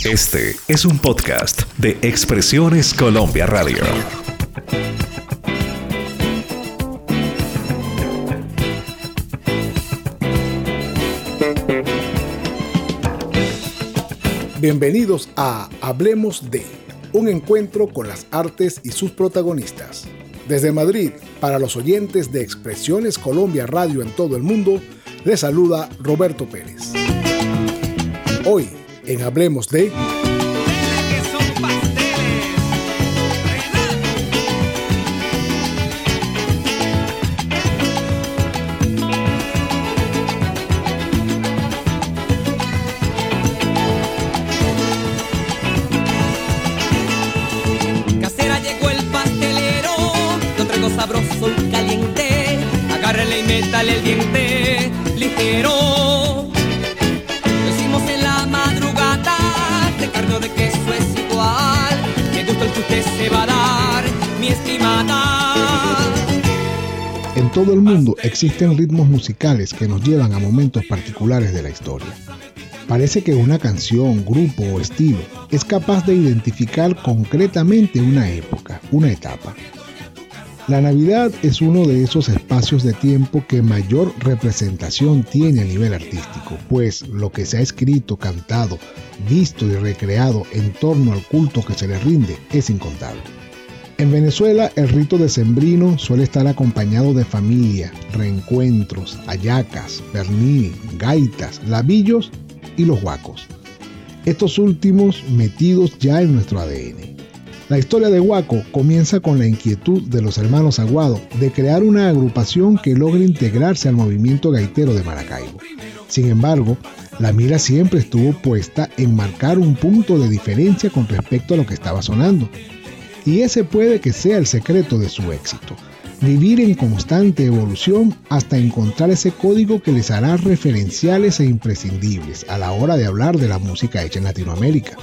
Este es un podcast de Expresiones Colombia Radio. Bienvenidos a Hablemos de, un encuentro con las artes y sus protagonistas. Desde Madrid, para los oyentes de Expresiones Colombia Radio en todo el mundo, les saluda Roberto Pérez. Hoy, en Hablemos de... Casera llegó el pastelero, lo traigo sabroso y caliente. Agárrele y métale el diente ligero. Se va a dar, mi estimada. En todo el mundo existen ritmos musicales que nos llevan a momentos particulares de la historia. Parece que una canción, grupo o estilo es capaz de identificar concretamente una época, una etapa. La Navidad es uno de esos espacios de tiempo que mayor representación tiene a nivel artístico, pues lo que se ha escrito, cantado, visto y recreado en torno al culto que se le rinde es incontable. En Venezuela el rito decembrino suele estar acompañado de familia, reencuentros, ayacas, pernil, gaitas, labillos y los huacos. Estos últimos metidos ya en nuestro ADN. La historia de Huaco comienza con la inquietud de los hermanos Aguado de crear una agrupación que logre integrarse al movimiento gaitero de Maracaibo. Sin embargo, la mira siempre estuvo puesta en marcar un punto de diferencia con respecto a lo que estaba sonando. Y ese puede que sea el secreto de su éxito. Vivir en constante evolución hasta encontrar ese código que les hará referenciales e imprescindibles a la hora de hablar de la música hecha en Latinoamérica.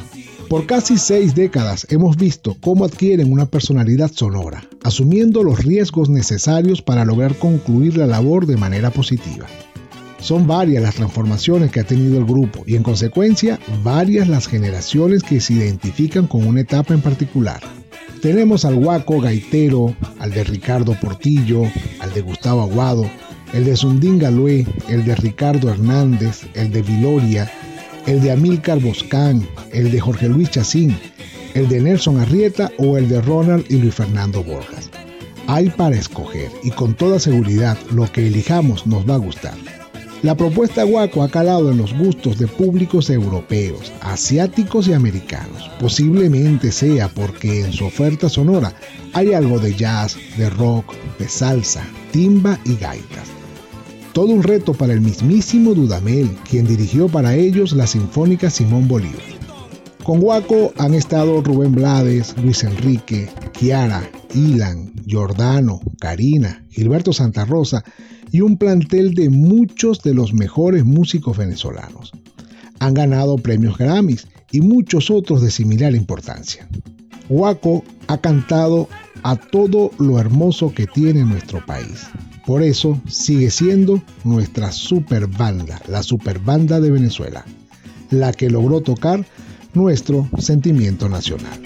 Por casi seis décadas hemos visto cómo adquieren una personalidad sonora, asumiendo los riesgos necesarios para lograr concluir la labor de manera positiva. Son varias las transformaciones que ha tenido el grupo y en consecuencia varias las generaciones que se identifican con una etapa en particular. Tenemos al Guaco Gaitero, al de Ricardo Portillo, al de Gustavo Aguado, el de Sundín Galué, el de Ricardo Hernández, el de Viloria, el de Amílcar Boscán, el de Jorge Luis Chacín, el de Nelson Arrieta o el de Ronald y Luis Fernando Borjas. Hay para escoger y con toda seguridad lo que elijamos nos va a gustar. La propuesta Guaco ha calado en los gustos de públicos europeos, asiáticos y americanos. Posiblemente sea porque en su oferta sonora hay algo de jazz, de rock, de salsa, timba y gaitas. Todo un reto para el mismísimo Dudamel, quien dirigió para ellos la Sinfónica Simón Bolívar. Con Guaco han estado Rubén Blades, Luis Enrique, Kiara, Ilan, Giordano, Karina, Gilberto Santa Rosa y un plantel de muchos de los mejores músicos venezolanos. Han ganado premios Grammys y muchos otros de similar importancia. Guaco ha cantado a todo lo hermoso que tiene nuestro país. Por eso sigue siendo nuestra super banda, la super banda de Venezuela, la que logró tocar nuestro sentimiento nacional.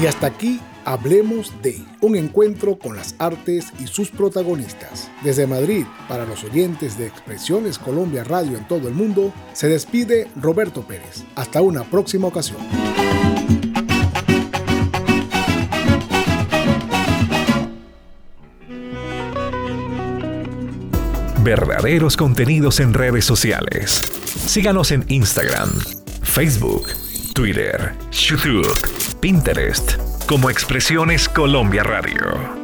Y hasta aquí hablemos de un encuentro con las artes y sus protagonistas. Desde Madrid, para los oyentes de Expresiones Colombia Radio en todo el mundo, se despide Roberto Pérez. Hasta una próxima ocasión. Verdaderos contenidos en redes sociales. Síganos en Instagram, Facebook, Twitter, YouTube, Pinterest como Expresiones Colombia Radio.